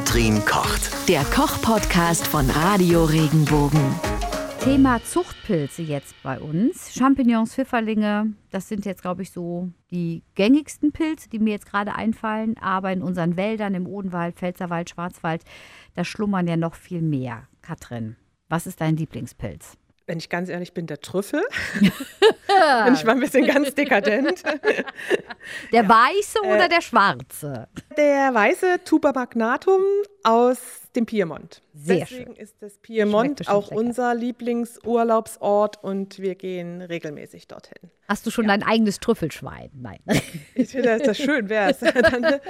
Katrin kocht. Der Koch-Podcast von Radio Regenbogen. Thema Zuchtpilze jetzt bei uns. Champignons, Pfifferlinge, das sind jetzt, glaube ich, so die gängigsten Pilze, die mir jetzt gerade einfallen. Aber in unseren Wäldern, im Odenwald, Pfälzerwald, Schwarzwald, da schlummern ja noch viel mehr. Katrin, was ist dein Lieblingspilz? Wenn ich ganz ehrlich bin, der Trüffel. bin ich mal ein bisschen ganz dekadent. Der weiße oder äh, der schwarze? Der weiße Tuba magnatum aus dem Piemont. Sehr Deswegen schön. ist das Piemont auch lecker. unser Lieblingsurlaubsort und wir gehen regelmäßig dorthin. Hast du schon ja. dein eigenes Trüffelschwein? Nein. Ich finde, das schön wäre es. Dann,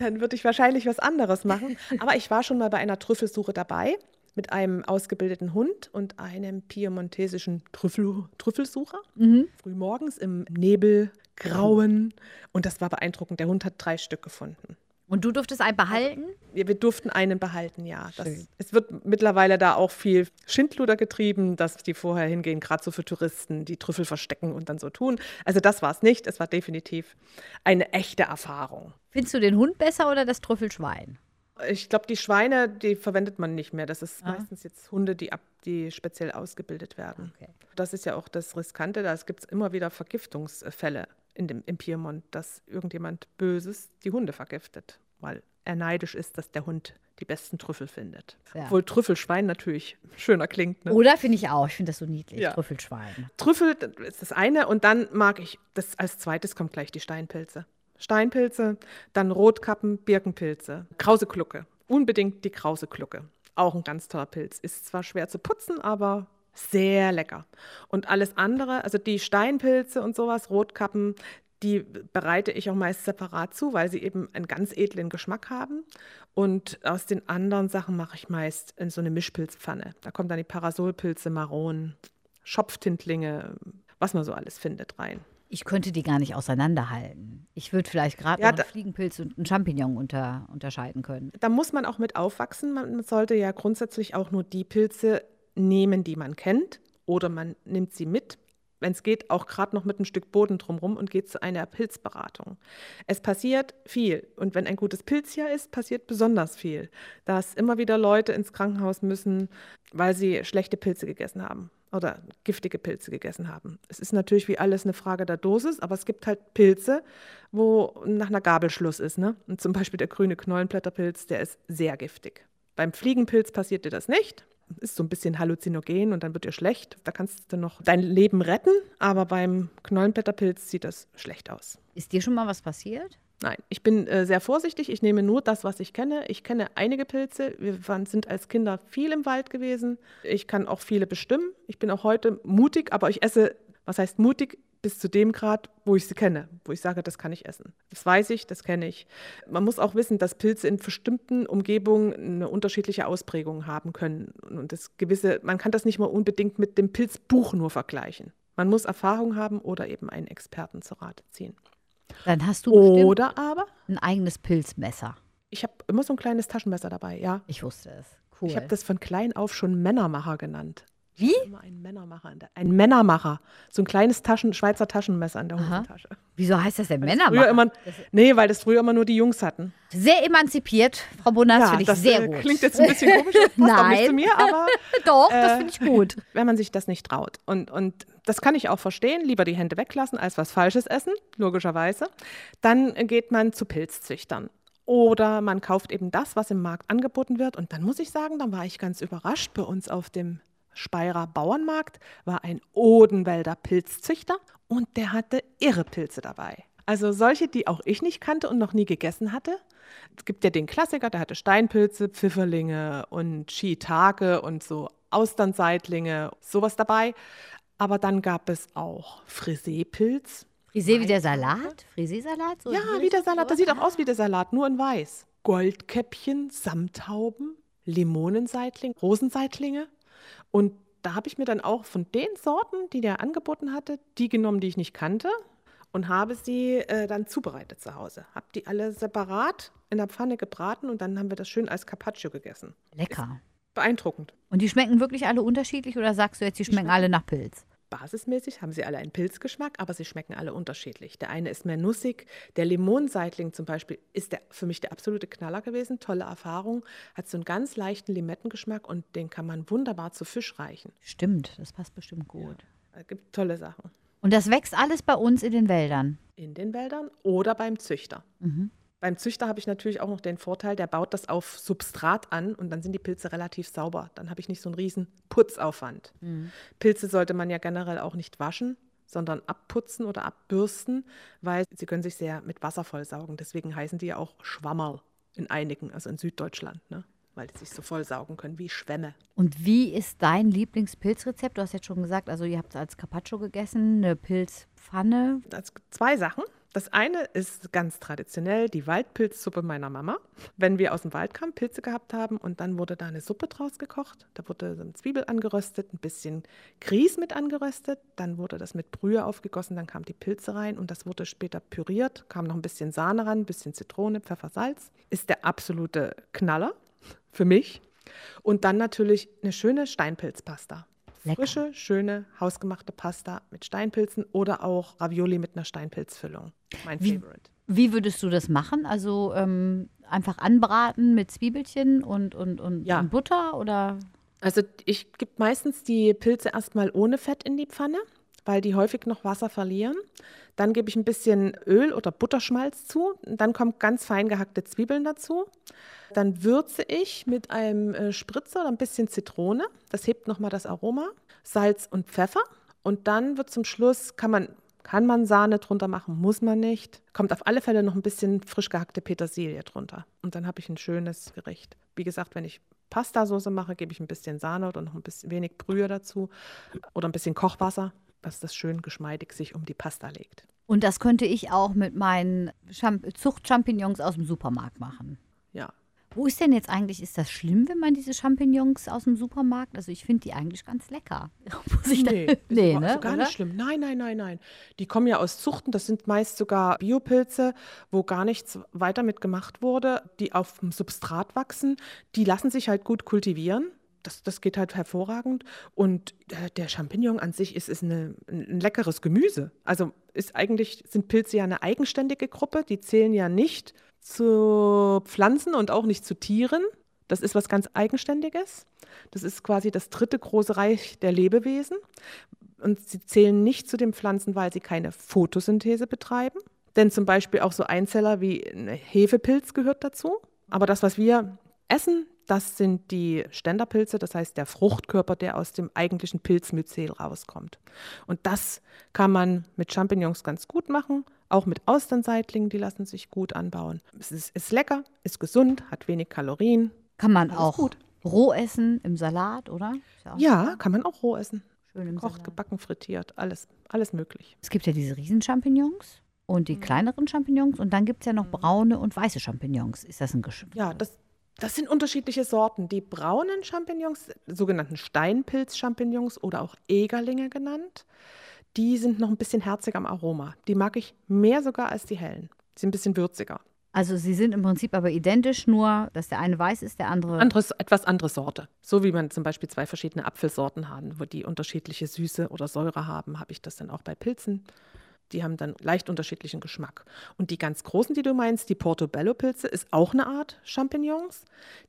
dann würde ich wahrscheinlich was anderes machen. Aber ich war schon mal bei einer Trüffelsuche dabei mit einem ausgebildeten Hund und einem piemontesischen Trüffel, Trüffelsucher. Mhm. Frühmorgens im Nebel, Grauen. Und das war beeindruckend. Der Hund hat drei Stück gefunden. Und du durftest einen behalten? Wir, wir durften einen behalten, ja. Das, es wird mittlerweile da auch viel Schindluder getrieben, dass die vorher hingehen, gerade so für Touristen, die Trüffel verstecken und dann so tun. Also das war es nicht. Es war definitiv eine echte Erfahrung. Findest du den Hund besser oder das Trüffelschwein? Ich glaube, die Schweine, die verwendet man nicht mehr. Das ist ah. meistens jetzt Hunde, die, ab, die speziell ausgebildet werden. Okay. Das ist ja auch das Riskante. Da gibt es immer wieder Vergiftungsfälle in dem, im Piemont, dass irgendjemand Böses die Hunde vergiftet, weil er neidisch ist, dass der Hund die besten Trüffel findet. Ja. Obwohl Trüffelschwein natürlich schöner klingt. Ne? Oder finde ich auch. Ich finde das so niedlich, ja. Trüffelschwein. Trüffel ist das eine und dann mag ich, das als zweites kommt gleich die Steinpilze. Steinpilze, dann Rotkappen, Birkenpilze, Krauseklucke. Unbedingt die Krauseklucke. Auch ein ganz toller Pilz. Ist zwar schwer zu putzen, aber sehr lecker. Und alles andere, also die Steinpilze und sowas, Rotkappen, die bereite ich auch meist separat zu, weil sie eben einen ganz edlen Geschmack haben. Und aus den anderen Sachen mache ich meist in so eine Mischpilzpfanne. Da kommen dann die Parasolpilze, Maronen, Schopftintlinge, was man so alles findet rein ich könnte die gar nicht auseinanderhalten. Ich würde vielleicht gerade ja, einen Fliegenpilz und einen Champignon unter, unterscheiden können. Da muss man auch mit aufwachsen. Man sollte ja grundsätzlich auch nur die Pilze nehmen, die man kennt. Oder man nimmt sie mit, wenn es geht, auch gerade noch mit einem Stück Boden drumherum und geht zu einer Pilzberatung. Es passiert viel. Und wenn ein gutes Pilzjahr ist, passiert besonders viel. Dass immer wieder Leute ins Krankenhaus müssen, weil sie schlechte Pilze gegessen haben oder giftige Pilze gegessen haben. Es ist natürlich wie alles eine Frage der Dosis, aber es gibt halt Pilze, wo nach einer Gabel Schluss ist. Ne? Und zum Beispiel der grüne Knollenblätterpilz, der ist sehr giftig. Beim Fliegenpilz passiert dir das nicht. Ist so ein bisschen halluzinogen und dann wird dir schlecht. Da kannst du noch dein Leben retten, aber beim Knollenblätterpilz sieht das schlecht aus. Ist dir schon mal was passiert? Nein, ich bin äh, sehr vorsichtig. Ich nehme nur das, was ich kenne. Ich kenne einige Pilze. Wir waren, sind als Kinder viel im Wald gewesen. Ich kann auch viele bestimmen. Ich bin auch heute mutig, aber ich esse, was heißt mutig? Bis zu dem Grad, wo ich sie kenne, wo ich sage, das kann ich essen. Das weiß ich, das kenne ich. Man muss auch wissen, dass Pilze in bestimmten Umgebungen eine unterschiedliche Ausprägung haben können. Und das gewisse, man kann das nicht mal unbedingt mit dem Pilzbuch nur vergleichen. Man muss Erfahrung haben oder eben einen Experten zu Rate ziehen. Dann hast du Oder aber ein eigenes Pilzmesser. Ich habe immer so ein kleines Taschenmesser dabei, ja. Ich wusste es. Cool. Ich habe das von klein auf schon Männermacher genannt. Wie? Immer ein Männermacher. ein Männermacher. So ein kleines Taschen, Schweizer Taschenmesser in der Hosentasche. Wieso heißt das denn weil Männermacher? Immer, nee, weil das früher immer nur die Jungs hatten. Sehr emanzipiert, Frau Bonas, ja, finde ich das, sehr äh, gut. Klingt jetzt ein bisschen komisch, das passt Nein. auch nicht zu mir, aber. Doch, äh, das finde ich gut. Wenn man sich das nicht traut. Und, und das kann ich auch verstehen, lieber die Hände weglassen, als was Falsches essen, logischerweise. Dann geht man zu Pilzzüchtern. Oder man kauft eben das, was im Markt angeboten wird. Und dann muss ich sagen, dann war ich ganz überrascht bei uns auf dem Speirer Bauernmarkt war ein Odenwälder Pilzzüchter und der hatte irre Pilze dabei. Also solche, die auch ich nicht kannte und noch nie gegessen hatte. Es gibt ja den Klassiker, der hatte Steinpilze, Pfifferlinge und Shiitake und so Austernseitlinge, sowas dabei. Aber dann gab es auch Frisee-Pilz. Frisee wie der Salat? Frisee-Salat? So ja, wie der Salat. Das sieht auch aus wie der Salat, nur in weiß. Goldkäppchen, Samthauben, Limonenseitling, Rosenseitlinge. Und da habe ich mir dann auch von den Sorten, die der angeboten hatte, die genommen, die ich nicht kannte und habe sie äh, dann zubereitet zu Hause. Habe die alle separat in der Pfanne gebraten und dann haben wir das schön als Carpaccio gegessen. Lecker. Ist beeindruckend. Und die schmecken wirklich alle unterschiedlich oder sagst du jetzt, die schmecken alle nach Pilz? Basismäßig haben sie alle einen Pilzgeschmack, aber sie schmecken alle unterschiedlich. Der eine ist mehr nussig. Der Limonseitling zum Beispiel ist der, für mich der absolute Knaller gewesen. Tolle Erfahrung. Hat so einen ganz leichten Limettengeschmack und den kann man wunderbar zu Fisch reichen. Stimmt, das passt bestimmt gut. Ja, es gibt tolle Sachen. Und das wächst alles bei uns in den Wäldern. In den Wäldern oder beim Züchter. Mhm. Beim Züchter habe ich natürlich auch noch den Vorteil, der baut das auf Substrat an und dann sind die Pilze relativ sauber. Dann habe ich nicht so einen riesen Putzaufwand. Mhm. Pilze sollte man ja generell auch nicht waschen, sondern abputzen oder abbürsten, weil sie können sich sehr mit Wasser vollsaugen. Deswegen heißen die ja auch Schwammerl in einigen, also in Süddeutschland, ne? weil die sich so vollsaugen können wie Schwämme. Und wie ist dein Lieblingspilzrezept? Du hast jetzt schon gesagt, also ihr habt es als Carpaccio gegessen, eine Pilzpfanne. Das zwei Sachen. Das eine ist ganz traditionell die Waldpilzsuppe meiner Mama. Wenn wir aus dem Wald kamen, Pilze gehabt haben und dann wurde da eine Suppe draus gekocht. Da wurde eine Zwiebel angeröstet, ein bisschen Grieß mit angeröstet, dann wurde das mit Brühe aufgegossen, dann kamen die Pilze rein und das wurde später püriert, kam noch ein bisschen Sahne ran, ein bisschen Zitrone, Pfeffer, Salz. Ist der absolute Knaller für mich. Und dann natürlich eine schöne Steinpilzpasta. Lecker. Frische, schöne, hausgemachte Pasta mit Steinpilzen oder auch Ravioli mit einer Steinpilzfüllung. Mein Wie- Favorite. Wie würdest du das machen? Also ähm, einfach anbraten mit Zwiebelchen und, und, und, Ja. und Butter oder? Also ich gebe meistens die Pilze erstmal ohne Fett in die Pfanne, weil die häufig noch Wasser verlieren. Dann gebe ich ein bisschen Öl oder Butterschmalz zu. Dann kommen ganz fein gehackte Zwiebeln dazu. Dann würze ich mit einem äh, Spritzer oder ein bisschen Zitrone. Das hebt nochmal das Aroma. Salz und Pfeffer. Und dann wird zum Schluss, kann man, kann man Sahne drunter machen, muss man nicht. Kommt auf alle Fälle noch ein bisschen frisch gehackte Petersilie drunter. Und dann habe ich ein schönes Gericht. Wie gesagt, wenn ich Pastasoße mache, gebe ich ein bisschen Sahne oder noch ein bisschen wenig Brühe dazu oder ein bisschen Kochwasser, dass das schön geschmeidig sich um die Pasta legt. Und das könnte ich auch mit meinen Champ Zuchtchampignons aus dem Supermarkt machen. Ja. Wo ist denn jetzt eigentlich, ist das schlimm, wenn man diese Champignons aus dem Supermarkt, also ich finde die eigentlich ganz lecker. Muss ich da- Nee, ist nee ne? gar oder? nicht schlimm. Nein, nein, nein, nein. Die kommen ja aus Zuchten, das sind meist sogar Biopilze, wo gar nichts weiter mit gemacht wurde, die auf dem Substrat wachsen. Die lassen sich halt gut kultivieren. Das, das geht halt hervorragend. Und äh, der Champignon an sich ist, ist eine, ein leckeres Gemüse. Also ist eigentlich, sind Pilze ja eine eigenständige Gruppe. Die zählen ja nicht zu Pflanzen und auch nicht zu Tieren. Das ist was ganz Eigenständiges. Das ist quasi das dritte große Reich der Lebewesen. Und sie zählen nicht zu den Pflanzen, weil sie keine Photosynthese betreiben. Denn zum Beispiel auch so Einzeller wie ein Hefepilz gehört dazu. Aber das, was wir essen, das sind die Ständerpilze, das heißt der Fruchtkörper, der aus dem eigentlichen Pilzmyzel rauskommt. Und das kann man mit Champignons ganz gut machen, auch mit Austernseitlingen, die lassen sich gut anbauen. Es ist, ist lecker, ist gesund, hat wenig Kalorien. Kann man auch gut. roh essen im Salat, oder? Auch Ja, kann man auch roh essen. schön im Gekocht, Salat. gebacken, frittiert, alles, alles möglich. Es gibt ja diese Riesenchampignons und Mhm. die kleineren Champignons und dann gibt es ja noch braune und weiße Champignons. Ist das ein Geschmack? Ja, das, das sind unterschiedliche Sorten. Die braunen Champignons, sogenannten Steinpilz-Champignons oder auch Egerlinge genannt, die sind noch ein bisschen herziger am Aroma. Die mag ich mehr sogar als die hellen. Die sind ein bisschen würziger. Also sie sind im Prinzip aber identisch, nur dass der eine weiß ist, der andere. Anderes, etwas andere Sorte. So wie man zum Beispiel zwei verschiedene Apfelsorten haben, wo die unterschiedliche Süße oder Säure haben, habe ich das dann auch bei Pilzen. Die haben dann leicht unterschiedlichen Geschmack. Und die ganz großen, die du meinst, die Portobello-Pilze, ist auch eine Art Champignons.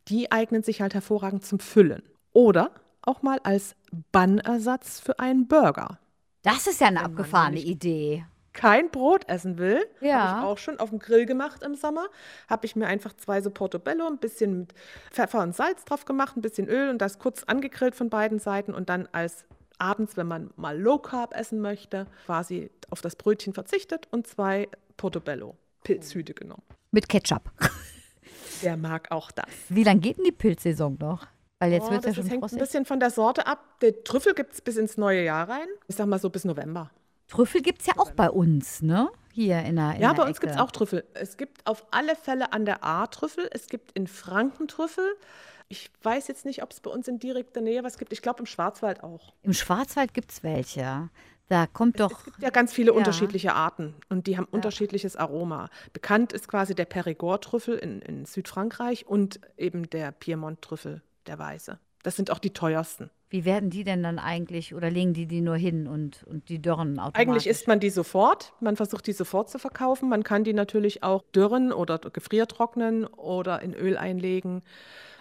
Die eignen sich halt hervorragend zum Füllen. Oder auch mal als Bannersatz für einen Burger. Das ist ja eine Wenn abgefahrene Idee. Kein Brot essen will, Ja. habe ich auch schon auf dem Grill gemacht im Sommer. Habe ich mir einfach zwei so Portobello, ein bisschen mit Pfeffer und Salz drauf gemacht, ein bisschen Öl und das kurz angegrillt von beiden Seiten und dann als abends, wenn man mal Low Carb essen möchte, quasi auf das Brötchen verzichtet und zwei Portobello Pilzhüte genommen. Mit Ketchup. Wer mag auch das? Wie lange geht denn die Pilzsaison noch? Weil jetzt Oh, wird es ja schon hängt ein bisschen von der Sorte ab. Der Trüffel gibt es bis ins neue Jahr rein. Ich sag mal so bis November. Trüffel gibt es ja auch bei uns, ne? Hier in der in Ja, der bei uns gibt es auch Trüffel. Es gibt auf alle Fälle an der A Trüffel. Es gibt in Franken Trüffel. Ich weiß jetzt nicht, ob es bei uns in direkter Nähe was gibt. Ich glaube im Schwarzwald auch. Im Schwarzwald gibt es welche. Da kommt doch. Es gibt ja ganz viele Ja. unterschiedliche Arten und die haben unterschiedliches Aroma. Bekannt ist quasi der Périgord-Trüffel in, in Südfrankreich und eben der Piemont-Trüffel, der weiße. Das sind auch die teuersten. Wie werden die denn dann eigentlich oder legen die die nur hin und, und die dörren automatisch? Eigentlich isst man die sofort. Man versucht die sofort zu verkaufen. Man kann die natürlich auch dürren oder gefriertrocknen oder in Öl einlegen.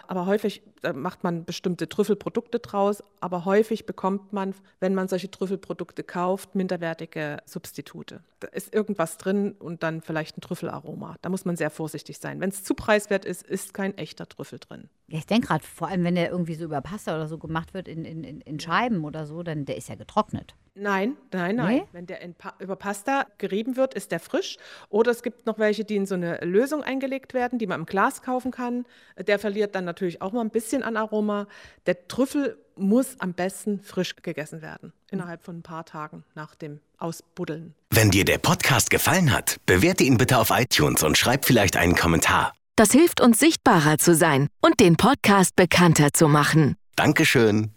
Aber häufig äh, macht man bestimmte Trüffelprodukte draus. Aber häufig bekommt man, wenn man solche Trüffelprodukte kauft, minderwertige Substitute. Da ist irgendwas drin und dann vielleicht ein Trüffelaroma. Da muss man sehr vorsichtig sein. Wenn es zu preiswert ist, ist kein echter Trüffel drin. Ja, ich denke gerade, vor allem wenn der irgendwie so über Pasta oder so gemacht wird in, in, in Scheiben oder so, dann der ist ja getrocknet. Nein, nein, nein. Nee? Wenn der pa über Pasta gerieben wird, ist der frisch. Oder es gibt noch welche, die in so eine Lösung eingelegt werden, die man im Glas kaufen kann. Der verliert dann natürlich auch mal ein bisschen an Aroma. Der Trüffel muss am besten frisch gegessen werden, innerhalb von ein paar Tagen nach dem Ausbuddeln. Wenn dir der Podcast gefallen hat, bewerte ihn bitte auf iTunes und schreib vielleicht einen Kommentar. Das hilft uns sichtbarer zu sein und den Podcast bekannter zu machen. Dankeschön.